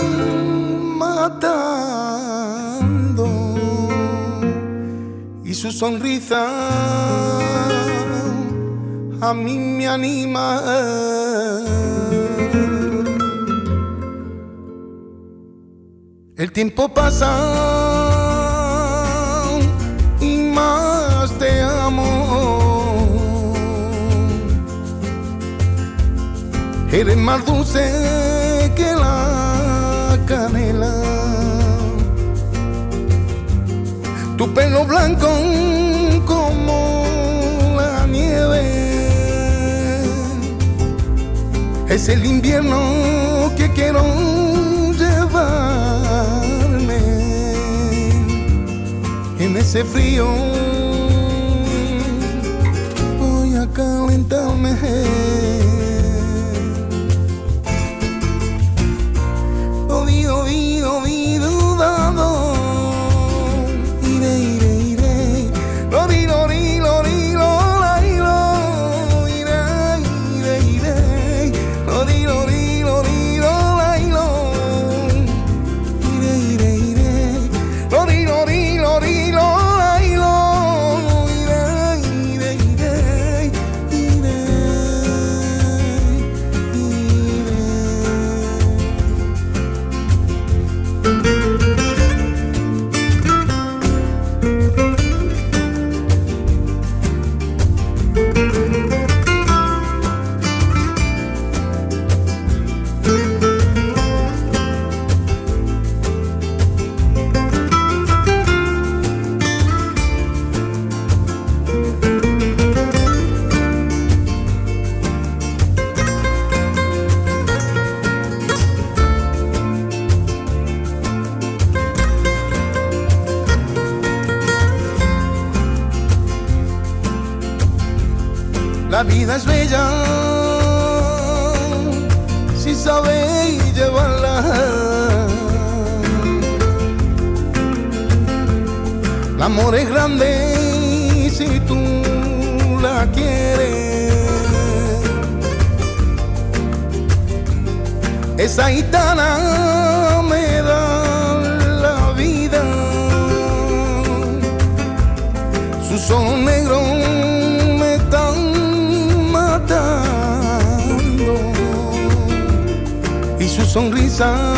S6: matando y su sonrisa a mí me anima. El tiempo pasa y más te amo. Eres más dulce que la canela. Tu pelo blanco Es el invierno que quiero llevarme en ese frío. Voy a calentarme. Es bella si sabéis llevarla. El amor es grande si tú la quieres. Esa gitana me da la vida. sonrisa a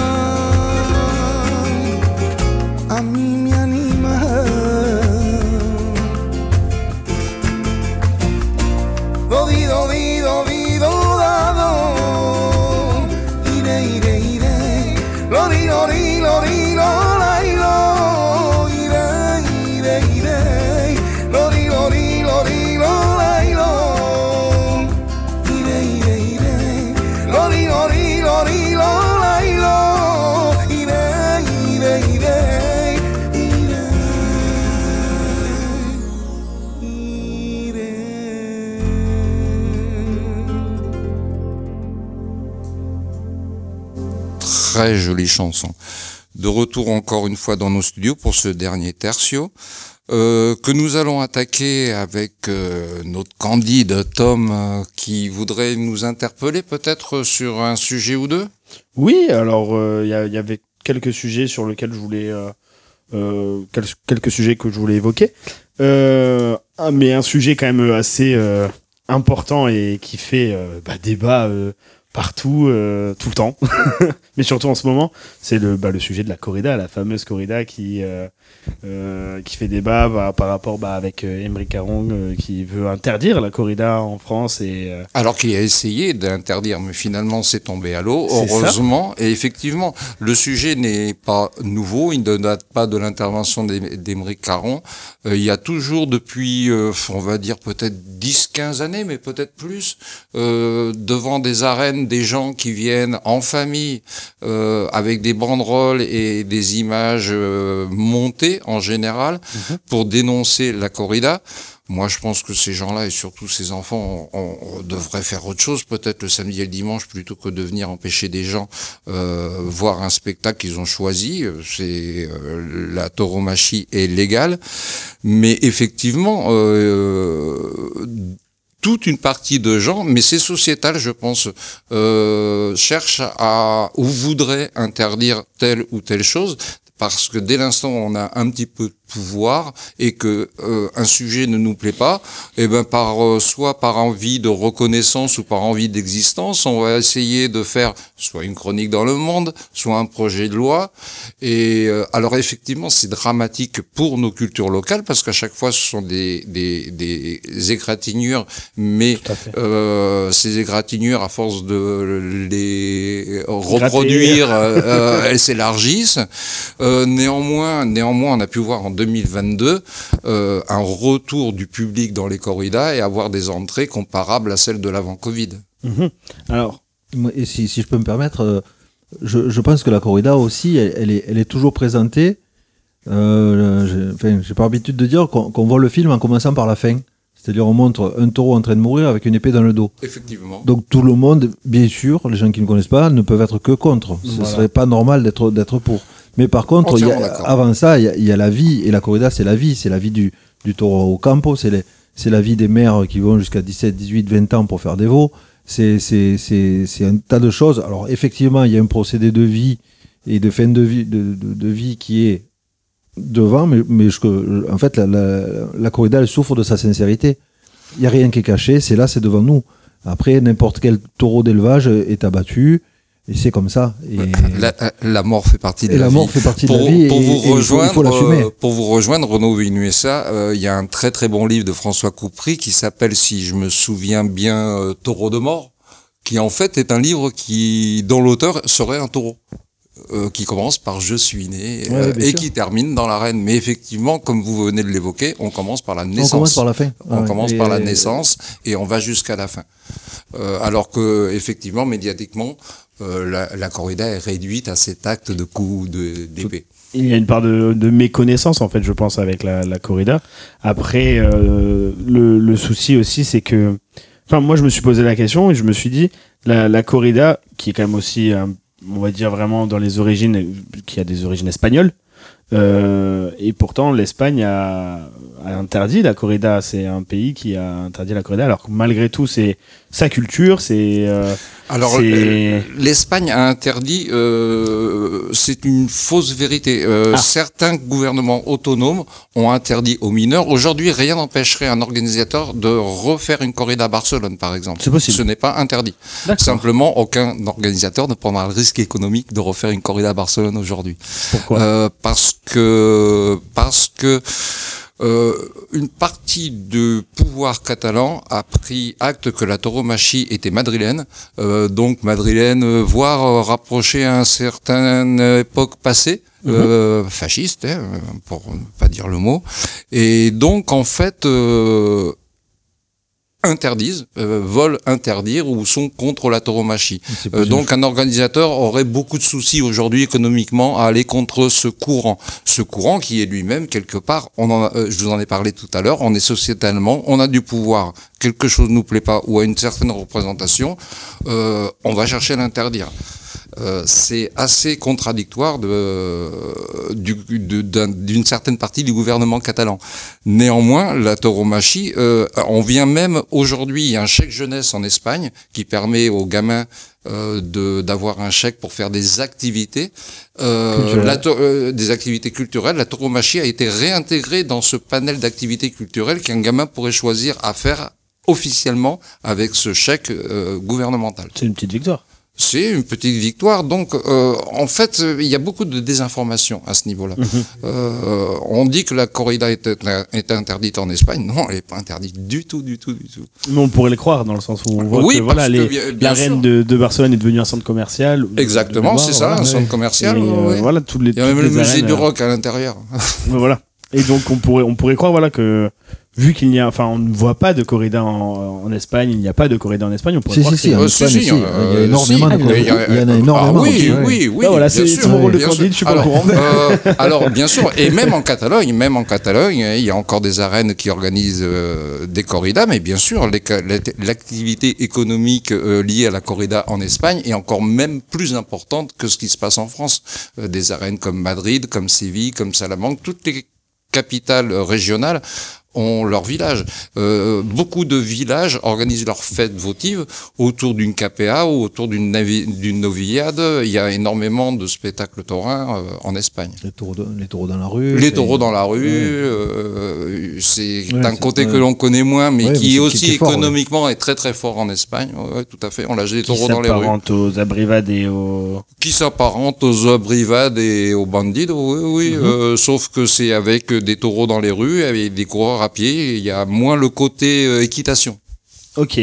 S2: Très jolie chanson. De retour encore une fois dans nos studios pour ce dernier tertio. euh, que nous allons attaquer avec euh, notre candide Tom euh, qui voudrait nous interpeller peut-être sur un sujet ou deux?
S5: Oui, alors il y, avait quelques sujets sur lesquels je voulais, quel- quelques sujets que je voulais évoquer, ah, mais un sujet quand même assez important et qui fait bah, débat partout, euh, tout le temps, mais surtout en ce moment, c'est le, bah, le sujet de la corrida, la fameuse corrida qui euh, euh, qui fait débat bah, par rapport bah, avec euh, Emery Caron euh, qui veut interdire la corrida en France et euh,
S2: Alors qu'il a essayé d'interdire, mais finalement c'est tombé à l'eau,
S5: ça.
S2: heureusement. Et effectivement, le sujet n'est pas nouveau, il ne date pas de l'intervention d'Émeric Caron. Euh, il y a toujours depuis, euh, on va dire peut-être 10-15 années, mais peut-être plus, euh, devant des arènes, des gens qui viennent en famille, euh, avec des banderoles et des images euh, en général, pour dénoncer la corrida. Moi, je pense que ces gens-là et surtout ces enfants, on, on devrait faire autre chose, peut-être le samedi et le dimanche, plutôt que de venir empêcher des gens euh, voir un spectacle qu'ils ont choisi. C'est euh, la tauromachie est légale, mais effectivement. Euh, toute une partie de gens, mais c'est sociétal, je pense, euh, cherchent à ou voudraient interdire telle ou telle chose, parce que dès l'instant où on a un petit peu de pouvoir et que euh, un sujet ne nous plaît pas, et ben par euh, soit par envie de reconnaissance ou par envie d'existence, on va essayer de faire soit une chronique dans le monde, soit un projet de loi. Et euh, alors effectivement, c'est dramatique pour nos cultures locales parce qu'à chaque fois, ce sont des des, des égratignures, mais euh, ces égratignures, à force de les reproduire, euh, euh, elles s'élargissent. Euh, néanmoins, néanmoins, on a pu voir en 2022 euh, un retour du public dans les corridas et avoir des entrées comparables à celles de l'avant Covid.
S5: Mhm. Alors,
S4: si, si je peux me permettre, euh, je, je pense que la corrida aussi, elle, elle est, elle est toujours présentée. Euh, j'ai- enfin, j'ai pas l'habitude de dire qu'on voit le film en commençant par la fin. C'est-à-dire, on montre un taureau en train de mourir avec une épée dans le dos.
S2: Effectivement.
S4: Donc tout le monde, bien sûr, les gens qui ne connaissent pas, ne peuvent être que contre. Ce
S5: Voilà.
S4: serait pas normal d'être d'être pour. Mais par contre, il y a- avant ça, il y, a, il y a la vie et la corrida, c'est la vie, c'est la vie du, du taureau au campo, c'est la vie des mères qui vont jusqu'à 17, 18, 20 ans pour faire des veaux. C'est c'est c'est c'est un tas de choses. Alors effectivement, il y a un procédé de vie et de fin de vie de, de, de vie qui est devant, mais, mais je- en fait, la, la, la corrida, elle souffre de sa sincérité. Il n'y a rien qui est caché, c'est là, c'est devant nous. Après, n'importe quel taureau d'élevage est abattu, et c'est comme ça. Et,
S2: La, la mort fait partie de
S4: et
S2: la,
S4: la
S2: vie.
S4: mort fait partie
S2: pour,
S4: de la vie,
S2: pour
S4: et,
S2: vous
S4: et il faut-
S2: rejoindre,
S4: il faut l'assumer.
S2: euh, pour vous rejoindre, Renaud Vinuesa, euh, il y a un très très bon livre de François Coupry qui s'appelle, si je me souviens bien, euh, Taureau de mort, qui en fait est un livre qui, dont l'auteur serait un taureau. euh, qui commence par je suis né
S4: Ouais,
S2: euh, et
S4: sûr.
S2: qui termine dans l'arène. Mais effectivement, comme vous venez de l'évoquer, on commence par la
S4: on
S2: naissance.
S4: commence par la fin.
S2: On
S4: Ouais.
S2: commence par la naissance et on va jusqu'à la fin. Euh, alors que effectivement, médiatiquement, euh, la, la corrida est réduite à cet acte de coup d'épée.
S5: il y a une part de, de méconnaissance en fait je pense avec la, la corrida après euh, le, le souci aussi c'est que enfin moi je me suis posé la question et je me suis dit la, la corrida qui est quand même aussi euh, on va dire vraiment dans les origines qui a des origines espagnoles euh, et pourtant l'Espagne a, a interdit la corrida c'est un pays qui a interdit la corrida alors que malgré tout c'est sa culture c'est euh,
S2: Alors, euh, l'Espagne a interdit, euh, c'est une fausse vérité. Euh,
S5: Ah.
S2: Certains gouvernements autonomes ont interdit aux mineurs. Aujourd'hui, rien n'empêcherait un organisateur de refaire une corrida à Barcelone, par exemple.
S5: C'est possible.
S2: Ce n'est pas interdit. Simplement, aucun organisateur ne prendra le risque économique de refaire une corrida à Barcelone aujourd'hui.
S5: Pourquoi?
S2: Euh, Parce que parce que euh, une partie du pouvoir catalan a pris acte que la tauromachie était madrilène, euh, donc madrilène, euh, voire euh, rapprochée à une certaine époque passée. euh, fasciste, hein, pour ne pas dire le mot, et donc en fait euh, interdisent, euh, veulent interdire ou sont contre la tauromachie. Euh, donc un organisateur aurait beaucoup de soucis aujourd'hui économiquement à aller contre ce courant. Ce courant qui est lui-même quelque part, on en a- euh, je vous en ai parlé tout à l'heure, on est sociétalement, on a du pouvoir, quelque chose nous plaît pas ou à une certaine représentation, euh, on va chercher à l'interdire. Euh, c'est assez contradictoire de, du- d'une certaine partie du gouvernement catalan. Néanmoins, la tauromachie, euh, on vient même aujourd'hui, il y a un chèque jeunesse en Espagne qui permet aux gamins euh, d'avoir un chèque pour faire des activités, euh, la euh, des activités culturelles. La tauromachie a été réintégrée dans ce panel d'activités culturelles qu'un gamin pourrait choisir à faire officiellement avec ce chèque euh, gouvernemental.
S5: C'est une petite victoire.
S2: C'est une petite victoire. Donc, euh, en fait, euh, il y a beaucoup de désinformation à ce niveau-là. Euh, on dit que la corrida est, est interdite en Espagne. Non, elle n'est pas interdite du tout, du tout, du tout.
S5: Mais on pourrait le croire dans le sens où on voit
S2: Oui,
S5: que voilà, les- l'arène de, de Barcelone est devenue un centre commercial.
S2: Exactement, c'est ça, un centre commercial.
S5: Et, euh,
S2: ouais.
S5: Voilà, toutes les,
S2: Il y a même le
S5: les
S2: musée du
S5: euh,
S2: rock à l'intérieur.
S5: Voilà. Et donc on pourrait on pourrait croire voilà que vu qu'il n'y a enfin on ne voit pas de corrida en, en Espagne, il n'y a pas de corrida en Espagne, on pourrait
S4: Si,
S5: croire
S4: si,
S5: que
S4: si, si, il y a
S2: euh,
S4: énormément de
S2: il y a-
S4: il y en a énormément,
S2: Ah oui, oui, oui.
S5: Ah, voilà, c'est- mon rôle de candide, je suis pas au
S2: alors,
S5: courant.
S2: euh, alors, bien sûr, et même en Catalogne, même en Catalogne, il y a encore des arènes qui organisent euh, des corridas, mais bien sûr, l'activité économique euh, liée à la corrida en Espagne est encore même plus importante que ce qui se passe en France. Euh, des arènes comme Madrid, comme Séville, comme Salamanque, toutes les capitales régionales ont leur village. Euh, beaucoup de villages organisent leurs fêtes votives autour d'une KPA ou autour d'une novillade. Il y a énormément de spectacles taurins euh, en Espagne.
S4: Les taureaux, de- les taureaux dans la rue.
S2: Les
S4: c'est-
S2: taureaux dans la rue, euh, c'est
S4: Ouais,
S2: un côté que l'on connaît moins, mais
S4: Ouais, mais
S2: qui aussi
S4: qui est fort, ouais.
S2: économiquement est très très fort en Espagne. Tout à fait. On lâche des
S5: qui
S2: taureaux dans les rues.
S5: s'apparente aux abrivades et aux
S2: Qui s'apparente aux abrivades et aux bandidos, oui, oui. Euh, sauf que c'est avec des taureaux dans les rues, avec des coureurs à pied. Il y a moins le côté euh, équitation.
S5: OK.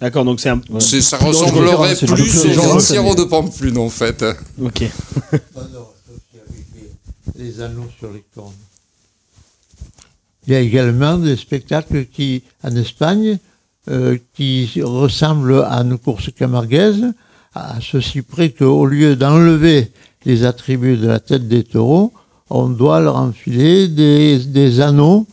S5: D'accord, donc c'est un
S2: ça
S4: Plus
S2: ressemblerait plus Lanciero
S4: mais-
S2: de Pamplune, en fait.
S5: OK.
S3: Ah non, les, les anneaux sur les cornes. Il y a également des spectacles qui, en Espagne, euh, qui ressemblent à une course camarguaise, à ceci près qu'au lieu d'enlever les attributs de la tête des taureaux, on doit leur enfiler des, des anneaux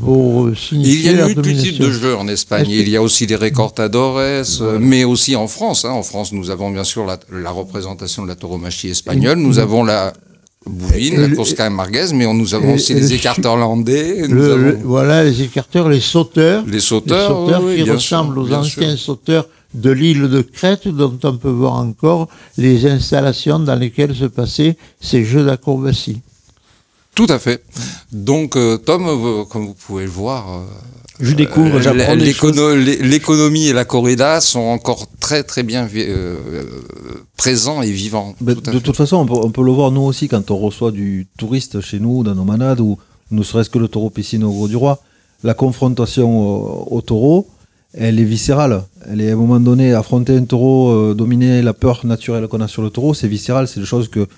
S3: pour signifier
S2: Il y a une multitude
S3: domination.
S2: de jeux en Espagne. Il y a aussi les recortadores, euh, mais aussi en France. hein. En France, nous avons bien sûr la, la représentation de la tauromachie espagnole. Nous avons la bouvine,
S3: Et
S2: la course camarguaise, mais on, nous avons aussi les
S3: le-
S2: écarteurs landais. Nous
S3: Le-
S2: avons
S3: le- voilà, les écarteurs, les sauteurs.
S2: les
S3: Les
S2: sauteurs,
S3: sauteurs
S2: oui,
S3: qui ressemblent
S2: sûr,
S3: aux anciens
S2: sûr.
S3: sauteurs de l'île de Crète, dont on peut voir encore les installations dans lesquelles se passaient ces jeux d'acrobatie.
S2: Tout à fait. Donc, euh, Tom, euh, comme vous pouvez le voir, euh,
S5: Je découvre, j'apprends
S2: l'économie et la corrida sont encore très très bien euh, présents et vivants. Tout
S4: de
S2: fait.
S4: toute façon, on peut, on peut le voir nous aussi quand on reçoit du touriste chez nous, dans nos manades, ou ne serait-ce que le taureau piscine au Gros du Roi. La confrontation au, au taureau, elle est viscérale. Elle est à un moment donné, affronter un taureau, euh, dominer la peur naturelle qu'on a sur le taureau, c'est viscéral. C'est des choses que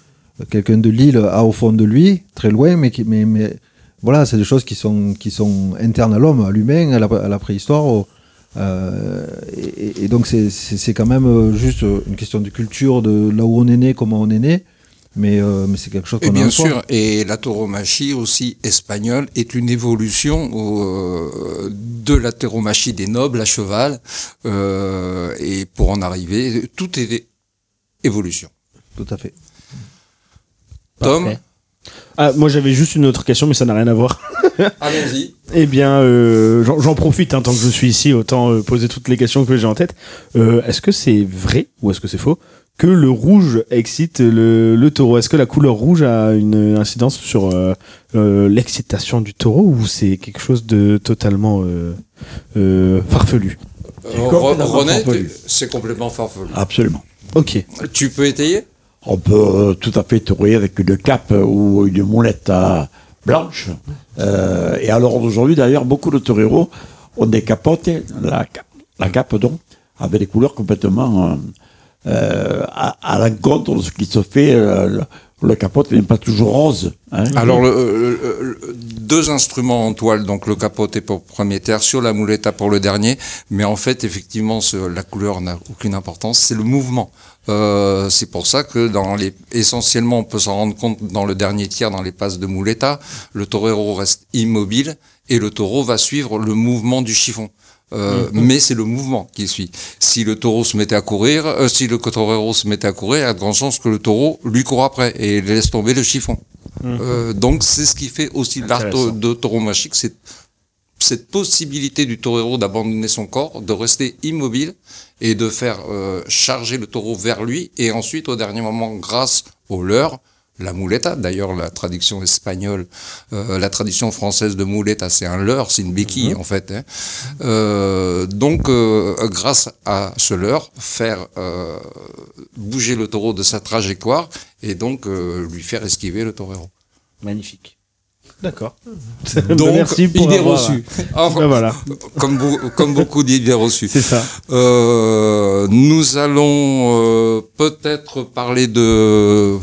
S4: quelqu'un de Lille a au fond de lui, très loin, mais, qui, mais, mais voilà, c'est des choses qui sont, qui sont internes à l'homme, à l'humain, à la, à la préhistoire. au- euh, et, et donc c'est- quand même euh, juste une question de culture, de là où on est né, comment on est né, mais, euh, mais c'est quelque chose qu'on a
S2: bien
S4: en
S2: sûr, et la tauromachie aussi espagnole est une évolution euh, de la tauromachie des nobles à cheval. euh, et pour en arriver, tout est évolution.
S4: Tout à fait.
S2: Tom,
S5: Parfait. Ah, moi j'avais juste une autre question, mais ça n'a rien à voir.
S2: Allons-y.
S5: Eh bien, euh, j'en profite hein, tant que je suis ici, autant euh, poser toutes les questions que j'ai en tête. Euh, est-ce que c'est vrai ou est-ce que c'est faux que le rouge excite le, le taureau? Est-ce que la couleur rouge a une incidence sur euh, euh, l'excitation du taureau ou c'est quelque chose de totalement euh, euh, farfelu?
S2: Euh, René, c'est complètement farfelu.
S7: Absolument.
S5: Ok.
S2: Tu peux étayer?
S7: On peut euh, tout à fait tourner avec une cape ou une moulette blanche. Euh, et alors d'aujourd'hui, d'ailleurs, beaucoup de toreros ont des capotes, la, ca- la cape donc, avec des couleurs complètement euh, euh, à, à l'encontre de ce qui se fait. Le, capote n'est pas toujours rose. hein.
S2: Alors, deux instruments en toile, donc le capoté pour le premier tertio, la muleta pour le dernier, mais en fait, effectivement, la couleur n'a aucune importance, c'est le mouvement. Euh, c'est pour ça que dans les, essentiellement, on peut s'en rendre compte dans le dernier tiers, dans les passes de muleta, le torero reste immobile et le taureau va suivre le mouvement du chiffon. Euh, Mais c'est le mouvement qui suit. Si le taureau se mettait à courir, euh, si le torero se mettait à courir, il y a de grandes chances que le taureau lui court après et laisse tomber le chiffon. Euh, donc c'est ce qui fait aussi l'art de tauromachique, c'est cette possibilité du torero d'abandonner son corps, de rester immobile et de faire euh, charger le taureau vers lui et ensuite au dernier moment grâce au leurre, la muleta, d'ailleurs la traduction espagnole, euh, la tradition française de muleta, c'est un leurre, c'est une béquille en fait. hein. Euh, donc euh, grâce à ce leurre, faire euh, bouger le taureau de sa trajectoire et donc euh, lui faire esquiver le torero.
S5: Magnifique. D'accord.
S2: Donc,
S5: Merci pour
S2: idée
S5: avoir-
S2: reçue.
S5: Ben
S2: Enfin,
S5: voilà,
S2: comme, comme beaucoup d'idées reçues.
S5: c'est ça.
S2: Euh, nous allons euh, peut-être parler de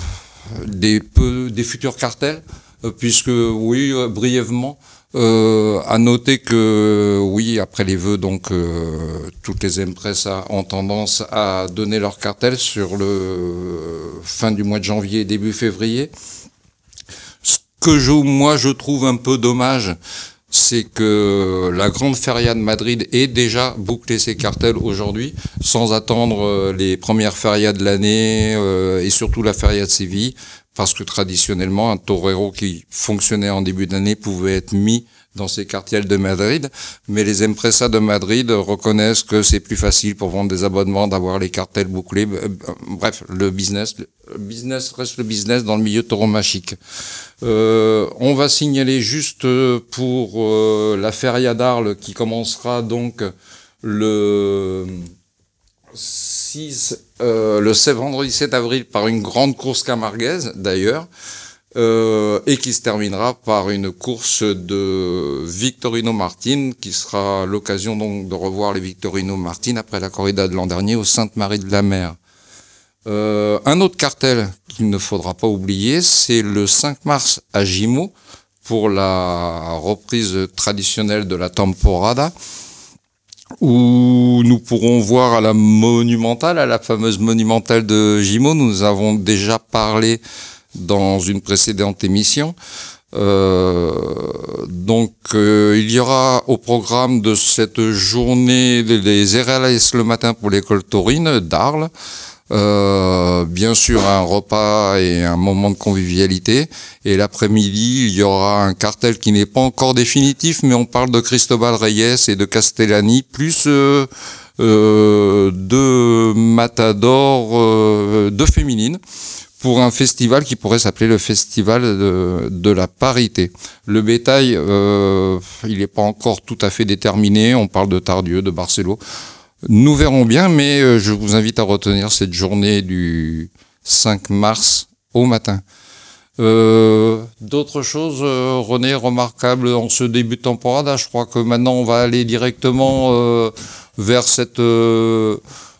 S2: des futurs cartels, euh, puisque oui, euh, brièvement. Euh, à noter que oui, après les vœux, donc toutes les empresas ont tendance à donner leur cartel sur le fin du mois de janvier début février. Ce que je, moi je trouve un peu dommage, c'est que la grande feria de Madrid ait déjà bouclé ses cartels aujourd'hui, sans attendre euh, les premières ferias de l'année euh, et surtout la feria de Séville, parce que traditionnellement, un torero qui fonctionnait en début d'année pouvait être mis dans ces cartels de Madrid, mais les empresas de Madrid reconnaissent que c'est plus facile pour vendre des abonnements d'avoir les cartels bouclés. Euh, Bref, le business, le business reste le business dans le milieu tauromachique. Euh, on va signaler juste euh, pour euh, la feria d'Arles qui commencera donc le 6, euh, le 7 vendredi 7 avril par une grande course camarguaise d'ailleurs, euh, et qui se terminera par une course de Victorino Martin, qui sera l'occasion donc de revoir les Victorino Martin après la corrida de l'an dernier au Sainte-Marie de la Mer. Euh, un autre cartel qu'il ne faudra pas oublier, c'est le 5 mars à Gimo pour la reprise traditionnelle de la temporada où nous pourrons voir à la monumentale, à la fameuse monumentale de Gimo, nous avons déjà parlé dans une précédente émission. Euh, donc euh, il y aura au programme de cette journée les RLS le matin pour l'école taurine d'Arles. Euh, bien sûr un repas et un moment de convivialité. Et l'après-midi, il y aura un cartel qui n'est pas encore définitif, mais on parle de Cristobal Reyes et de Castellani, plus euh, euh, de Matador, euh, de féminines, pour un festival qui pourrait s'appeler le Festival de, la parité. Le bétail, euh, il n'est pas encore tout à fait déterminé. On parle de Tardieu, de Barcelo. Nous verrons bien, mais euh, je vous invite à retenir cette journée du 5 mars au matin. Euh, D'autres choses, euh, René, remarquables en ce début de temporada? Je crois que maintenant on va aller directement euh, vers cette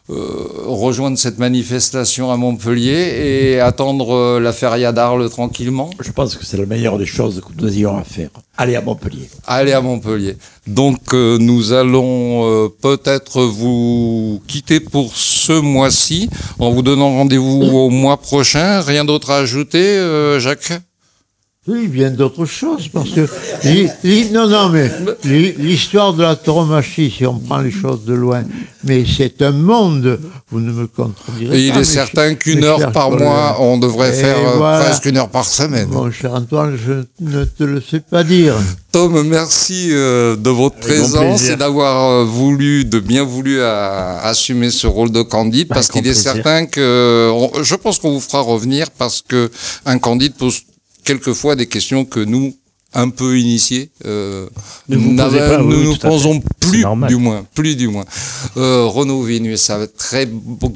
S2: rejoindre cette manifestation à Montpellier et attendre euh, la feria d'Arles tranquillement.
S7: Je pense que c'est la meilleure des choses que nous ayons à faire. Allez à Montpellier.
S2: Allez à Montpellier. Donc euh, nous allons euh, peut-être vous quitter pour ce mois-ci en vous donnant rendez-vous au mois prochain. Rien d'autre à ajouter, euh, Jacques?
S3: Oui, bien d'autres choses, parce que non, non, mais l'hi- l'histoire de la tauromachie, si on prend les choses de loin, mais c'est un monde. Vous ne me contredirez
S8: Et il
S3: pas,
S8: est certain qu'une heure par
S3: collègues.
S8: mois, on devrait
S3: Et
S8: faire euh,
S3: voilà.
S8: presque une heure par semaine.
S3: Mon cher Antoine, je ne te le sais pas dire.
S8: Tom, merci euh, de votre
S2: Avec
S8: présence et d'avoir euh, voulu, de bien voulu à- assumer ce rôle de Candide, parce qu'il est
S2: plaisir.
S8: certain que, on- je pense qu'on vous fera revenir parce que un Candide pose quelquefois des questions que nous, un peu initiés, euh,
S2: Ne vous pas,
S8: nous
S2: oui,
S8: nous posons plus du moins, plus du moins. Euh, Renaud Vénu, ça très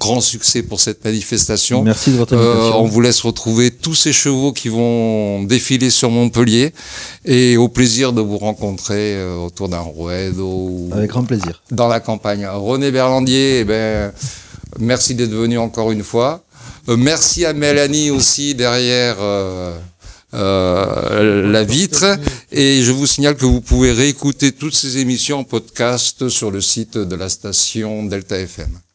S8: grand succès pour cette manifestation.
S4: Merci de votre
S8: Euh,
S4: invitation.
S8: on vous laisse retrouver tous ces chevaux qui vont défiler sur Montpellier et au plaisir de vous rencontrer euh, autour d'un rouedo ou
S4: Avec grand plaisir.
S8: dans la campagne. René Berlandier, eh ben, merci d'être venu encore une fois. Euh, merci à Mélanie aussi derrière euh, la vitre. Et je vous signale que vous pouvez réécouter toutes ces émissions en podcast sur le site de la station Delta FM.